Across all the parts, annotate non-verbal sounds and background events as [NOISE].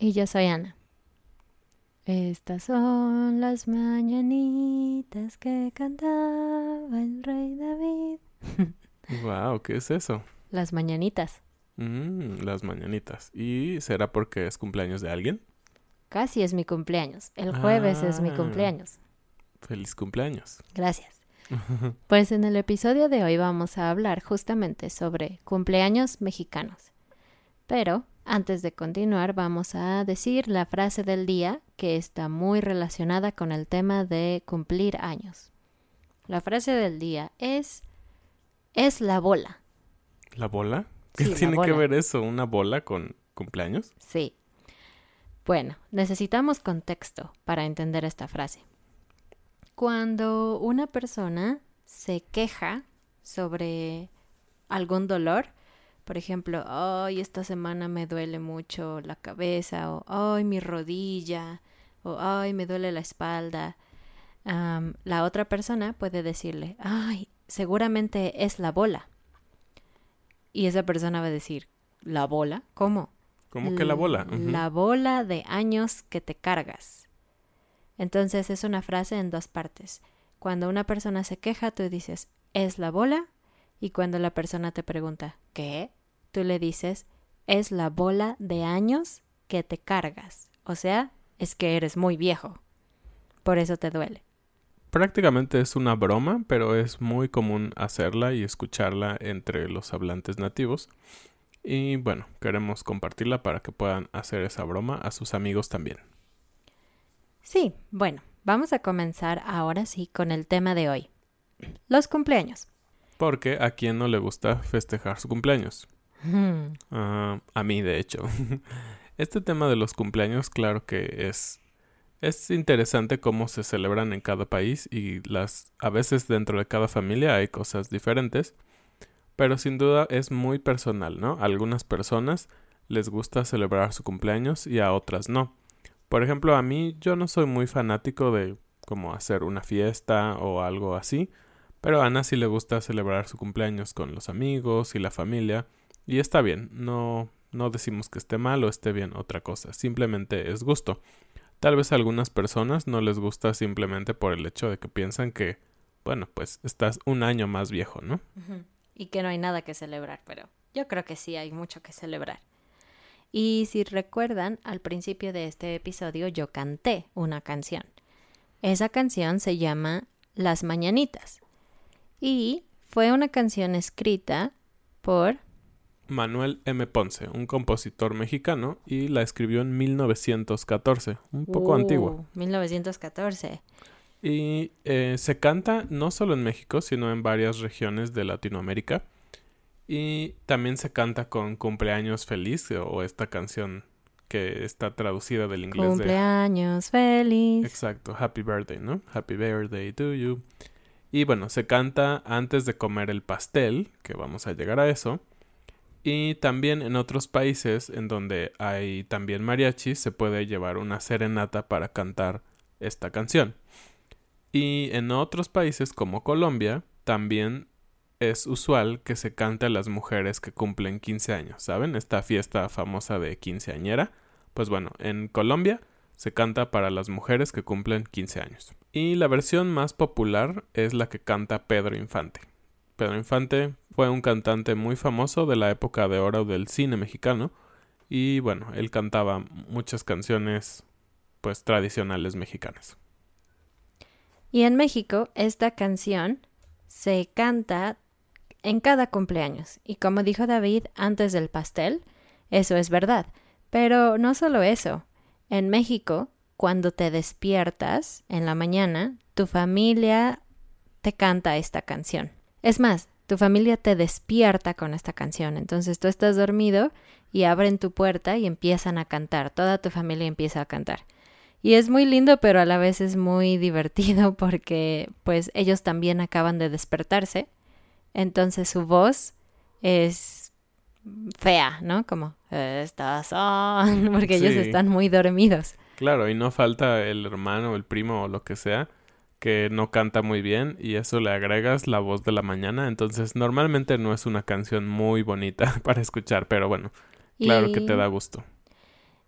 Y yo soy Ana. Estas son las mañanitas que cantaba el rey David. [LAUGHS] wow, ¿qué es eso? Las mañanitas. Mm, las mañanitas. ¿Y será porque es cumpleaños de alguien? Casi es mi cumpleaños. El jueves es mi Ah. cumpleaños. Feliz cumpleaños. Gracias. [LAUGHS] Pues en el episodio de hoy vamos a hablar justamente sobre cumpleaños mexicanos. Pero antes de continuar vamos a decir la frase del día que está muy relacionada con el tema de cumplir años. La frase del día es es la bola. ¿La bola? ¿Qué Sí, tiene que ver eso? ¿Una bola con cumpleaños? Sí. Bueno, necesitamos contexto para entender esta frase. Cuando una persona se queja sobre algún dolor, por ejemplo, ay, esta semana me duele mucho la cabeza, o ay, mi rodilla, o ay, me duele la espalda, la otra persona puede decirle, ay, seguramente es la bola. Y esa persona va a decir, ¿la bola? ¿Cómo? ¿Cómo que la bola? La bola de años que te cargas. Entonces es una frase en dos partes. Cuando una persona se queja, tú dices, es la bola. Y cuando la persona te pregunta, ¿qué? Tú le dices, es la bola de años que te cargas. O sea, es que eres muy viejo. Por eso te duele. Prácticamente es una broma, pero es muy común hacerla y escucharla entre los hablantes nativos. Y bueno, queremos compartirla para que puedan hacer esa broma a sus amigos también. Sí, bueno, vamos a comenzar ahora sí con el tema de hoy. Los cumpleaños. Porque a quien no le gusta festejar su cumpleaños. Hmm. Ah, a mí, de hecho. [LAUGHS] Este tema de los cumpleaños, claro que es, es interesante cómo se celebran en cada país y las, a veces dentro de cada familia hay cosas diferentes, pero sin duda es muy personal, ¿no? A algunas personas les gusta celebrar su cumpleaños y a otras no. Por ejemplo, a mí yo no soy muy fanático de como hacer una fiesta o algo así, pero a Ana sí le gusta celebrar su cumpleaños con los amigos y la familia. Y está bien, no, no decimos que esté mal o esté bien otra cosa, simplemente es gusto. Tal vez a algunas personas no les gusta simplemente por el hecho de que piensan que, bueno, pues estás un año más viejo, ¿no? Y que no hay nada que celebrar, pero yo creo que sí hay mucho que celebrar. Y si recuerdan, al principio de este episodio yo canté una canción. Esa canción se llama Las Mañanitas y fue una canción escrita por Manuel M. Ponce, un compositor mexicano, y la escribió en 1914, un poco Uh, antigua. 1914. Y eh, se canta no solo en México, sino en varias regiones de Latinoamérica. Y también se canta con Cumpleaños Feliz, o esta canción que está traducida del inglés de... Cumpleaños feliz. Exacto, Happy Birthday, ¿no? Happy Birthday to you. Y bueno, se canta antes de comer el pastel, que vamos a llegar a eso. Y también en otros países en donde hay también mariachis se puede llevar una serenata para cantar esta canción. Y en otros países como Colombia también es usual que se cante a las mujeres que cumplen 15 años, ¿saben? Esta fiesta famosa de quinceañera. Pues bueno, en Colombia se canta para las mujeres que cumplen 15 años. Y la versión más popular es la que canta Pedro Infante. Pedro Infante fue un cantante muy famoso de la época de oro del cine mexicano y bueno, él cantaba muchas canciones pues tradicionales mexicanas. Y en México esta canción se canta en cada cumpleaños. Y como dijo David antes del pastel, eso es verdad. Pero no solo eso. En México, cuando te despiertas en la mañana, tu familia te canta esta canción. Es más, tu familia te despierta con esta canción. Entonces tú estás dormido y abren tu puerta y empiezan a cantar. Toda tu familia empieza a cantar. Y es muy lindo, pero a la vez es muy [LAUGHS] divertido porque pues ellos también acaban de despertarse. Entonces su voz es fea, ¿no? Como estas son, [LAUGHS] porque ellos están muy dormidos. Claro, y no falta el hermano, el primo o lo que sea que no canta muy bien y eso le agregas la voz de la mañana, entonces normalmente no es una canción muy bonita [LAUGHS] para escuchar, pero bueno, claro que te da gusto.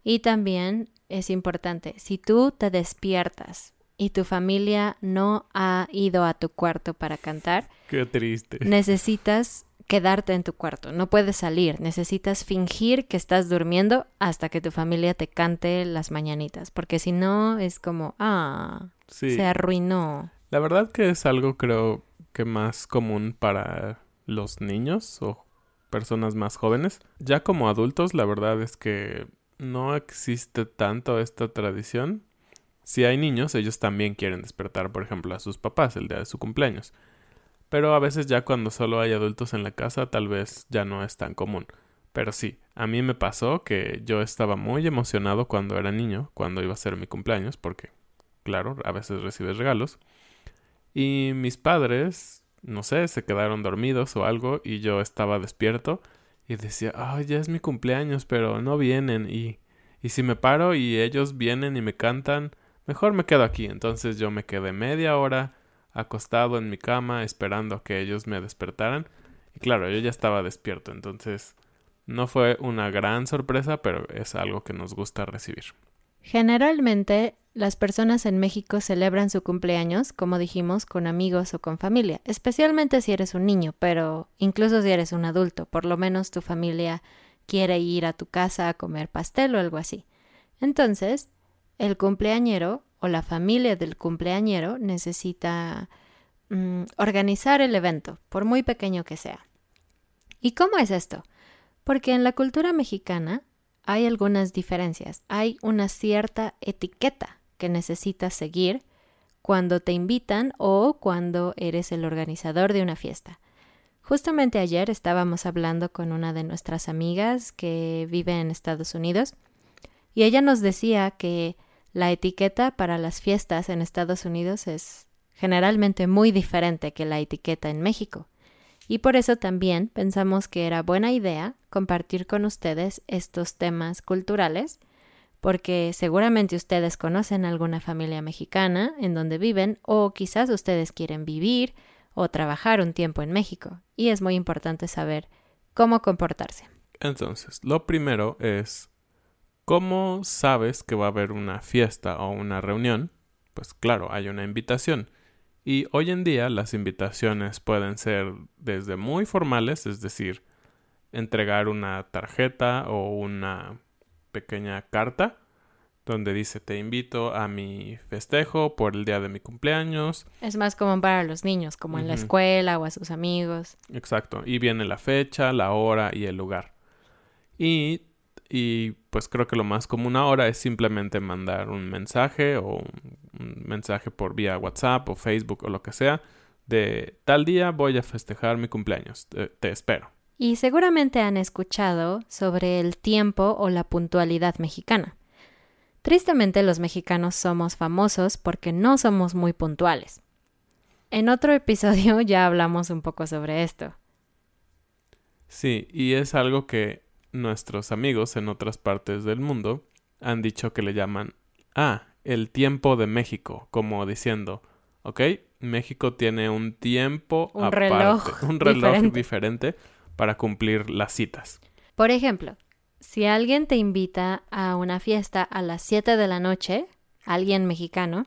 Y también es importante, si tú te despiertas y tu familia no ha ido a tu cuarto para cantar, Qué triste. necesitas quedarte en tu cuarto, no puedes salir, necesitas fingir que estás durmiendo hasta que tu familia te cante las mañanitas, porque si no es como, ah, Sí. se arruinó. La verdad que es algo creo que más común para los niños o personas más jóvenes. Ya como adultos, la verdad es que no existe tanto esta tradición. Si hay niños, ellos también quieren despertar, por ejemplo, a sus papás el día de su cumpleaños. Pero a veces ya cuando solo hay adultos en la casa, tal vez ya no es tan común. Pero sí, a mí me pasó que yo estaba muy emocionado cuando era niño, cuando iba a ser mi cumpleaños, porque, claro, a veces recibes regalos. Y mis padres, no sé, se quedaron dormidos o algo y yo estaba despierto y decía, ay, ya es mi cumpleaños, pero no vienen y, y si me paro y ellos vienen y me cantan, mejor me quedo aquí. Entonces yo me quedé media hora acostado en mi cama esperando a que ellos me despertaran y claro, yo ya estaba despierto, entonces no fue una gran sorpresa, pero es algo que nos gusta recibir. Generalmente las personas en México celebran su cumpleaños, como dijimos, con amigos o con familia, especialmente si eres un niño, pero incluso si eres un adulto, por lo menos tu familia quiere ir a tu casa a comer pastel o algo así. Entonces, el cumpleañero o la familia del cumpleañero necesita mm, organizar el evento, por muy pequeño que sea. ¿Y cómo es esto? Porque en la cultura mexicana hay algunas diferencias. Hay una cierta etiqueta que necesitas seguir cuando te invitan o cuando eres el organizador de una fiesta. Justamente ayer estábamos hablando con una de nuestras amigas que vive en Estados Unidos y ella nos decía que la etiqueta para las fiestas en Estados Unidos es generalmente muy diferente que la etiqueta en México. Y por eso también pensamos que era buena idea compartir con ustedes estos temas culturales, porque seguramente ustedes conocen alguna familia mexicana en donde viven o quizás ustedes quieren vivir o trabajar un tiempo en México y es muy importante saber cómo comportarse. Entonces, lo primero es, ¿cómo sabes que va a haber una fiesta o una reunión? Pues claro, hay una invitación. Y hoy en día las invitaciones pueden ser desde muy formales, es decir, entregar una tarjeta o una pequeña carta donde dice te invito a mi festejo por el día de mi cumpleaños. Es más común para los niños, como en la escuela o a sus amigos. Exacto. Y viene la fecha, la hora y el lugar. Y, y pues creo que lo más común ahora es simplemente mandar un mensaje o un, mensaje por vía WhatsApp o Facebook o lo que sea de tal día voy a festejar mi cumpleaños. Te, te espero. Y seguramente han escuchado sobre el tiempo o la puntualidad mexicana. Tristemente los mexicanos somos famosos porque no somos muy puntuales. En otro episodio [LAUGHS] ya hablamos un poco sobre esto. Sí, y es algo que nuestros amigos en otras partes del mundo han dicho que le llaman, ah, el tiempo de México, como diciendo, ok, México tiene un tiempo Un aparte, reloj [LAUGHS] un reloj diferente. diferente para cumplir las citas. Por ejemplo, si alguien te invita a una fiesta a las 7 de la noche, alguien mexicano,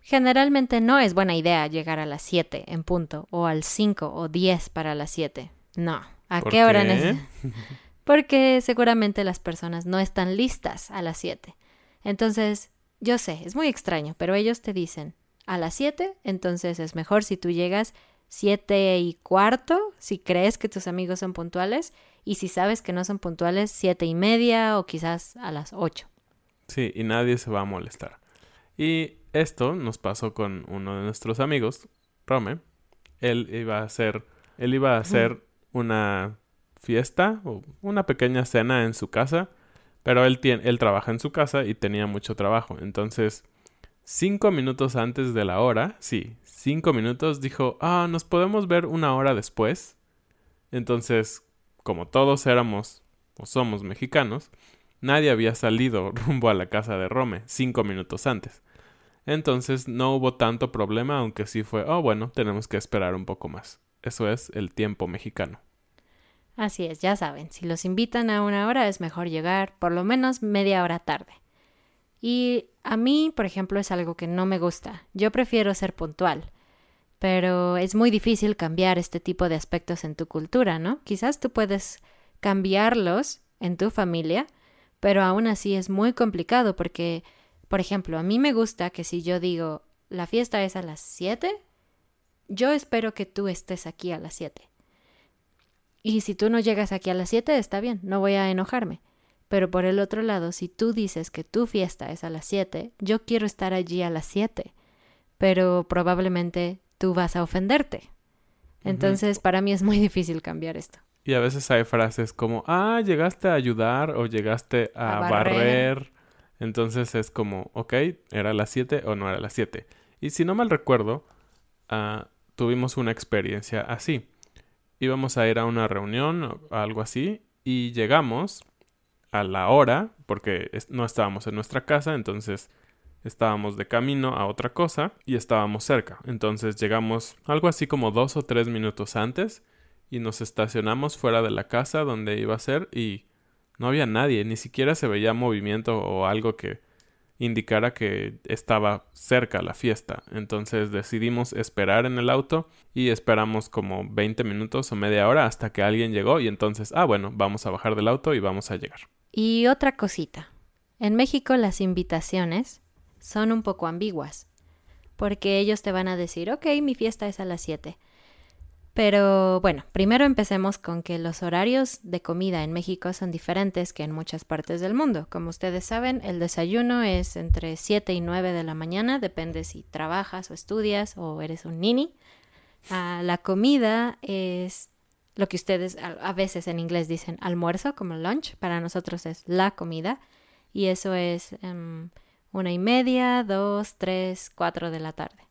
generalmente no es buena idea llegar a las 7 en punto o al 5 o 10 para las 7. No. ¿A ¿Por qué hora qué? neces- Porque seguramente las personas no están listas a las 7. Entonces, yo sé, es muy extraño, pero ellos te dicen a las 7, entonces es mejor si tú llegas 7 y cuarto, si crees que tus amigos son puntuales, y si sabes que no son puntuales, 7 y media o quizás a las 8. Sí, y nadie se va a molestar. Y esto nos pasó con uno de nuestros amigos, Rome. Él iba a hacer, él iba a hacer una fiesta o una pequeña cena en su casa, pero él tiene, él trabaja en su casa y tenía mucho trabajo. Entonces, cinco minutos antes de la hora, sí, cinco minutos, dijo, ah, nos podemos ver una hora después. Entonces, como todos éramos o somos mexicanos, nadie había salido [LAUGHS] rumbo a la casa de Rome cinco minutos antes. Entonces no hubo tanto problema, aunque sí fue, oh bueno, tenemos que esperar un poco más. Eso es el tiempo mexicano. Así es, ya saben, si los invitan a una hora es mejor llegar por lo menos media hora tarde. Y a mí, por ejemplo, es algo que no me gusta. Yo prefiero ser puntual. Pero es muy difícil cambiar este tipo de aspectos en tu cultura, ¿no? Quizás tú puedes cambiarlos en tu familia, pero aún así es muy complicado porque, por ejemplo, a mí me gusta que si yo digo la fiesta es a las 7, yo espero que tú estés aquí a las 7. Y si tú no llegas aquí a las 7, está bien, no voy a enojarme. Pero por el otro lado, si tú dices que tu fiesta es a las 7, yo quiero estar allí a las 7. Pero probablemente tú vas a ofenderte. Entonces, para mí es muy difícil cambiar esto. Y a veces hay frases como, ah, llegaste a ayudar o llegaste a, A barrer. barrer. Entonces es como, ok, ¿era las 7 o no era las 7? Y si no mal recuerdo, ah, tuvimos una experiencia así. Íbamos a ir a una reunión o algo así y llegamos a la hora, porque no estábamos en nuestra casa, entonces estábamos de camino a otra cosa y estábamos cerca. Entonces llegamos algo así como dos o tres minutos antes y nos estacionamos fuera de la casa donde iba a ser y no había nadie, ni siquiera se veía movimiento o algo que indicara que estaba cerca la fiesta. Entonces decidimos esperar en el auto y esperamos como 20 minutos o media hora hasta que alguien llegó y entonces, ah, bueno, vamos a bajar del auto y vamos a llegar. Y otra cosita. En México las invitaciones son un poco ambiguas, porque ellos te van a decir, ok, mi fiesta es a las 7. Pero bueno, primero empecemos con que los horarios de comida en México son diferentes que en muchas partes del mundo. Como ustedes saben, el desayuno es entre 7 y 9 de la mañana, depende si trabajas o estudias o eres un nini. Ah, la comida es lo que ustedes a, veces en inglés dicen almuerzo, como lunch, para nosotros es la comida. Y eso es em, una y media, dos, tres, cuatro de la tarde.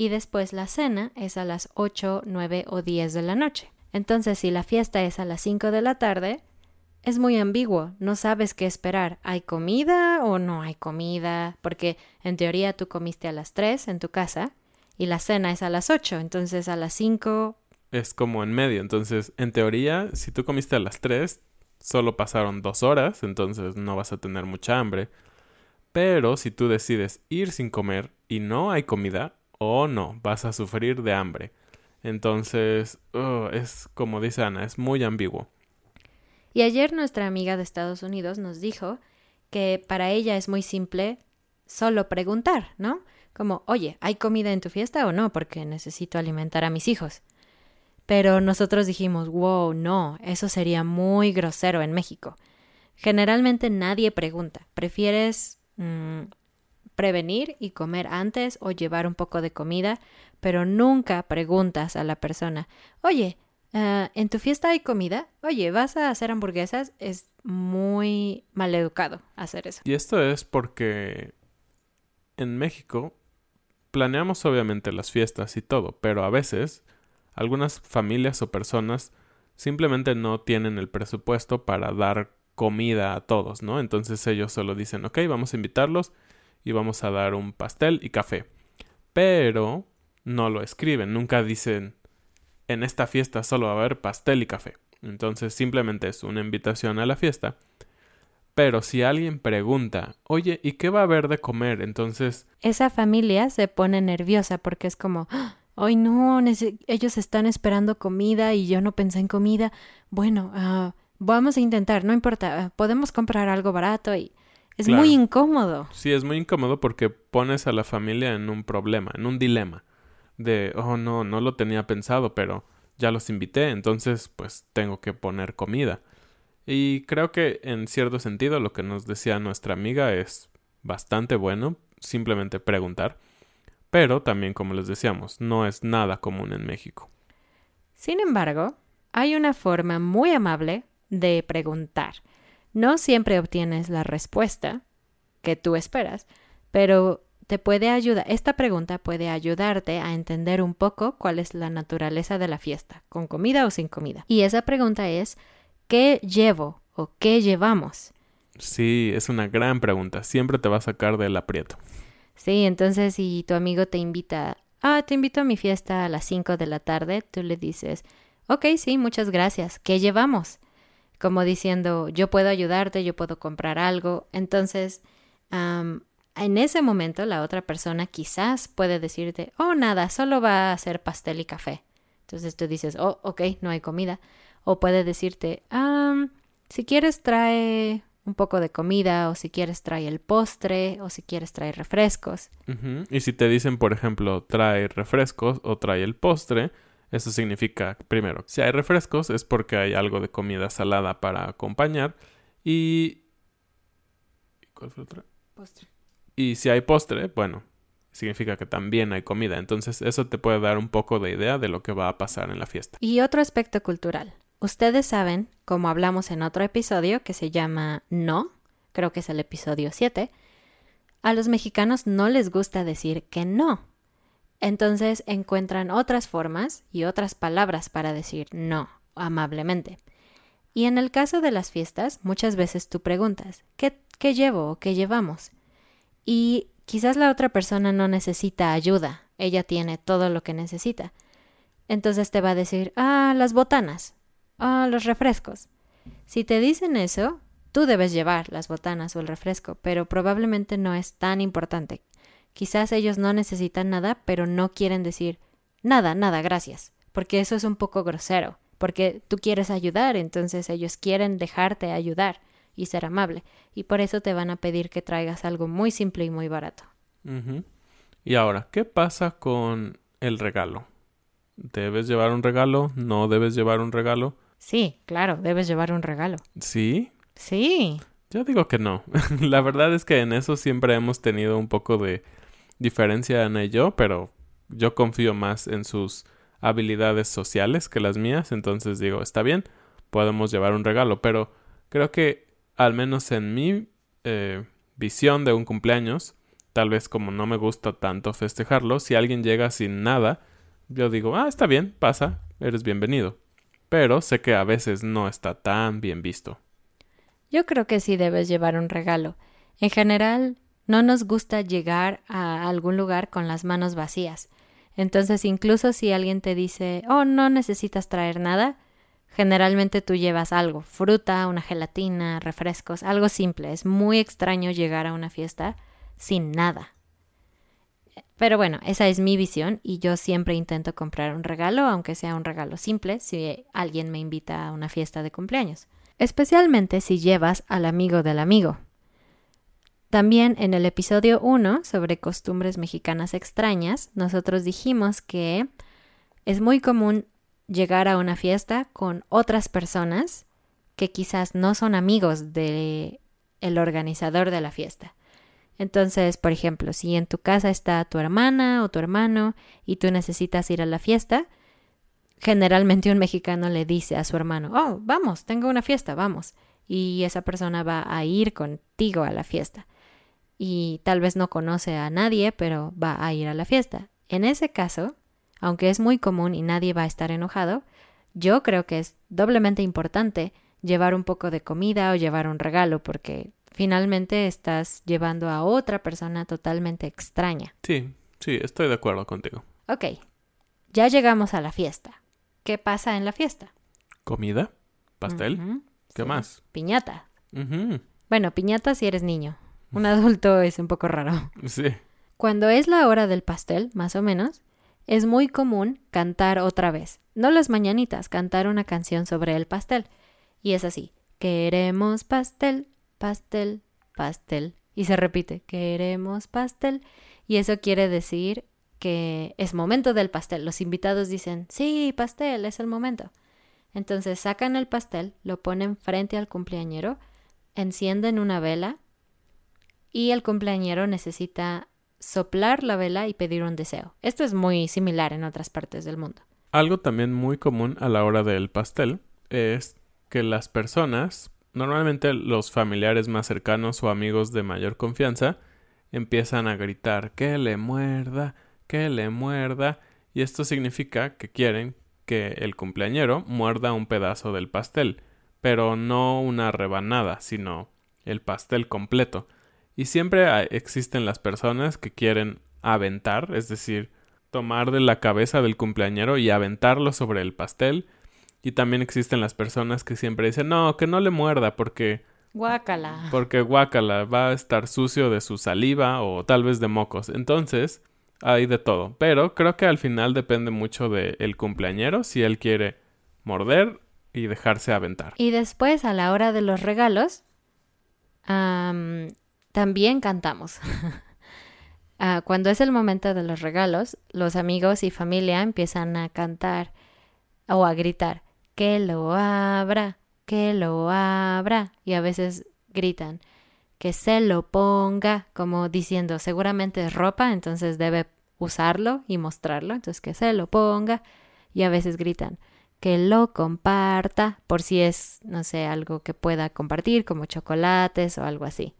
Y después la cena es a las 8, 9 o 10 de la noche. Entonces, si la fiesta es a las 5 de la tarde, es muy ambiguo, no sabes qué esperar. ¿Hay comida o no hay comida? Porque en teoría tú comiste a las 3 en tu casa y la cena es a las 8, entonces a las 5 Es como en medio, entonces en teoría, si tú comiste a las 3, solo pasaron dos horas, entonces no vas a tener mucha hambre. Pero si tú decides ir sin comer y no hay comida, o no, vas a sufrir de hambre. Entonces, ugh, es como dice Ana, es muy ambiguo. Y ayer nuestra amiga de Estados Unidos nos dijo que para ella es muy simple solo preguntar, ¿no? Como, oye, ¿hay comida en tu fiesta o no? Porque necesito alimentar a mis hijos. Pero nosotros dijimos, wow, no, eso sería muy grosero en México. Generalmente nadie pregunta. ¿Prefieres mm, prevenir y comer antes o llevar un poco de comida? Pero nunca preguntas a la persona, oye, ah, ¿en tu fiesta hay comida? Oye, ¿vas a hacer hamburguesas? Es muy mal educado hacer eso. Y esto es porque en México planeamos obviamente las fiestas y todo, pero a veces algunas familias o personas simplemente no tienen el presupuesto para dar comida a todos, ¿no? Entonces ellos solo dicen, ok, vamos a invitarlos y vamos a dar un pastel y café. Pero no lo escriben, nunca dicen, en esta fiesta solo va a haber pastel y café. Entonces simplemente es una invitación a la fiesta. Pero si alguien pregunta, oye, ¿y qué va a haber de comer? Entonces... Esa familia se pone nerviosa porque es como, ay no, ellos están esperando comida y yo no pensé en comida. Bueno, uh, vamos a intentar, no importa, ah, podemos comprar algo barato y es muy incómodo. Sí, es muy incómodo porque pones a la familia en un problema, en un dilema de, oh no, no lo tenía pensado, pero ya los invité, entonces pues tengo que poner comida. Y creo que en cierto sentido lo que nos decía nuestra amiga es bastante bueno, simplemente preguntar. Pero también, como les decíamos, no es nada común en México. Sin embargo, hay una forma muy amable de preguntar. No siempre obtienes la respuesta que tú esperas, pero te puede ayudar, esta pregunta puede ayudarte a entender un poco cuál es la naturaleza de la fiesta, con comida o sin comida. Y esa pregunta es, ¿qué llevo o qué llevamos? Sí, es una gran pregunta, siempre te va a sacar del aprieto. Sí, entonces si tu amigo te invita, ah, te invito a mi fiesta a las 5 de la tarde, tú le dices, ok, sí, muchas gracias, ¿qué llevamos? Como diciendo, yo puedo ayudarte, yo puedo comprar algo. Entonces, en ese momento la otra persona quizás puede decirte, oh, nada, solo va a hacer pastel y café. Entonces tú dices, oh, ok, no hay comida. O puede decirte, ah, si quieres trae un poco de comida, o si quieres trae el postre, o si quieres trae refrescos. Y si te dicen, por ejemplo, trae refrescos o trae el postre, eso significa, primero, si hay refrescos es porque hay algo de comida salada para acompañar. Y... ¿Cuál fue otra? Postre. Y si hay postre, bueno, significa que también hay comida. Entonces eso te puede dar un poco de idea de lo que va a pasar en la fiesta. Y otro aspecto cultural. Ustedes saben, como hablamos en otro episodio que se llama No, creo que es el episodio 7, a los mexicanos no les gusta decir que no. Entonces encuentran otras formas y otras palabras para decir no amablemente. Y en el caso de las fiestas, muchas veces tú preguntas, ¿qué, llevo o qué llevamos? Y quizás la otra persona no necesita ayuda, ella tiene todo lo que necesita. Entonces te va a decir, ah, las botanas, ah, los refrescos. Si te dicen eso, tú debes llevar las botanas o el refresco, pero probablemente no es tan importante. Quizás ellos no necesitan nada, pero no quieren decir nada, nada, gracias, porque eso es un poco grosero, porque tú quieres ayudar, entonces ellos quieren dejarte ayudar y ser amable. Y por eso te van a pedir que traigas algo muy simple y muy barato. Y ahora, ¿qué pasa con el regalo? ¿Debes llevar un regalo? ¿No debes llevar un regalo? Sí, claro, debes llevar un regalo. ¿Sí? Sí. Yo digo que no. [LAUGHS] La verdad es que en eso siempre hemos tenido un poco de diferencia Ana y yo, pero yo confío más en sus habilidades sociales que las mías, entonces digo, está bien, podemos llevar un regalo, pero creo que al menos en mi eh, visión de un cumpleaños, tal vez como no me gusta tanto festejarlo, si alguien llega sin nada, yo digo, ah, está bien, pasa, eres bienvenido. Pero sé que a veces no está tan bien visto. Yo creo que sí debes llevar un regalo. En general, no nos gusta llegar a algún lugar con las manos vacías. Entonces, incluso si alguien te dice, oh, no necesitas traer nada, Generalmente tú llevas algo, fruta, una gelatina, refrescos, algo simple. Es muy extraño llegar a una fiesta sin nada. Pero bueno, esa es mi visión y yo siempre intento comprar un regalo, aunque sea un regalo simple, si alguien me invita a una fiesta de cumpleaños. Especialmente si llevas al amigo del amigo. También en el episodio 1 sobre costumbres mexicanas extrañas, nosotros dijimos que es muy común llegar a una fiesta con otras personas que quizás no son amigos de el organizador de la fiesta. Entonces, por ejemplo, si en tu casa está tu hermana o tu hermano y tú necesitas ir a la fiesta, generalmente un mexicano le dice a su hermano, oh, vamos, tengo una fiesta, vamos. Y esa persona va a ir contigo a la fiesta. Y tal vez no conoce a nadie, pero va a ir a la fiesta. En ese caso, aunque es muy común y nadie va a estar enojado, yo creo que es doblemente importante llevar un poco de comida o llevar un regalo porque finalmente estás llevando a otra persona totalmente extraña. Sí, sí, estoy de acuerdo contigo. Ok, ya llegamos a la fiesta. ¿Qué pasa en la fiesta? ¿Comida? ¿Pastel? ¿Qué sí. más? Piñata. Ujú, Bueno, piñata si eres niño. Un adulto es un poco raro. Sí. Cuando es la hora del pastel, más o menos, es muy común cantar otra vez. No las mañanitas, cantar una canción sobre el pastel. Y es así. Queremos pastel, pastel, pastel. Y se repite, queremos pastel. Y eso quiere decir que es momento del pastel. Los invitados dicen, sí, pastel, es el momento. Entonces sacan el pastel, lo ponen frente al cumpleañero, encienden una vela y el cumpleañero necesita soplar la vela y pedir un deseo. Esto es muy similar en otras partes del mundo. Algo también muy común a la hora del pastel es que las personas, normalmente los familiares más cercanos o amigos de mayor confianza, empiezan a gritar que le muerda, que le muerda, y esto significa que quieren que el cumpleañero muerda un pedazo del pastel, pero no una rebanada, sino el pastel completo. Y siempre hay- existen las personas que quieren aventar, es decir, tomar de la cabeza del cumpleañero y aventarlo sobre el pastel. Y también existen las personas que siempre dicen, no, que no le muerda porque, Guácala. porque guácala, va a estar sucio de su saliva o tal vez de mocos. Entonces, hay de todo. Pero creo que al final depende mucho del cumpleañero si él quiere morder y dejarse aventar. Y después, a la hora de los regalos, también cantamos. [LAUGHS] Ah, cuando es el momento de los regalos, los amigos y familia empiezan a cantar o a gritar, que lo abra, que lo abra. Y a veces gritan, que se lo ponga, como diciendo, seguramente es ropa, entonces debe usarlo y mostrarlo, entonces que se lo ponga. Y a veces gritan, que lo comparta, por si es, no sé, algo que pueda compartir, como chocolates o algo así.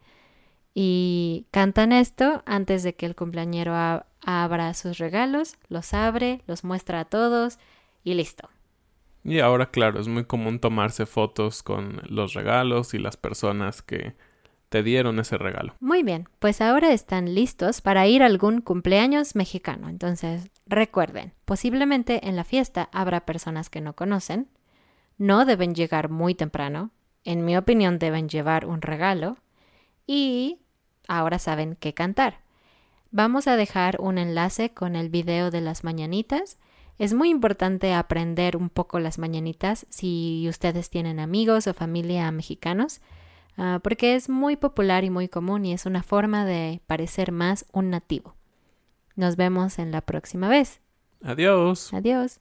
Y cantan esto antes de que el cumpleañero abra sus regalos, los abre, los muestra a todos y listo. Y ahora, claro, es muy común tomarse fotos con los regalos y las personas que te dieron ese regalo. Muy bien, pues ahora están listos para ir a algún cumpleaños mexicano. Entonces, recuerden, posiblemente en la fiesta habrá personas que no conocen. No deben llegar muy temprano. En mi opinión, deben llevar un regalo. Y ahora saben qué cantar. Vamos a dejar un enlace con el video de las mañanitas. Es muy importante aprender un poco las mañanitas si ustedes tienen amigos o familia mexicanos, ah, porque es muy popular y muy común y es una forma de parecer más un nativo. Nos vemos en la próxima vez. Adiós. Adiós.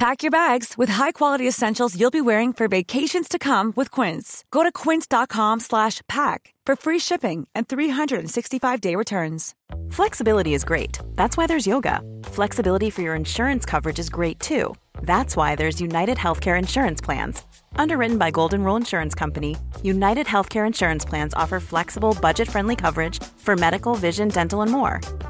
Pack your bags with high-quality essentials you'll be wearing for vacations to come with Quince. Go to quince.com slash pack for free shipping and 365-day returns. Flexibility is great. That's why there's yoga. Flexibility for your insurance coverage is great too. That's why there's United Healthcare Insurance Plans. Underwritten by Golden Rule Insurance Company, United Healthcare Insurance Plans offer flexible, budget friendly coverage for medical, vision, dental, and more.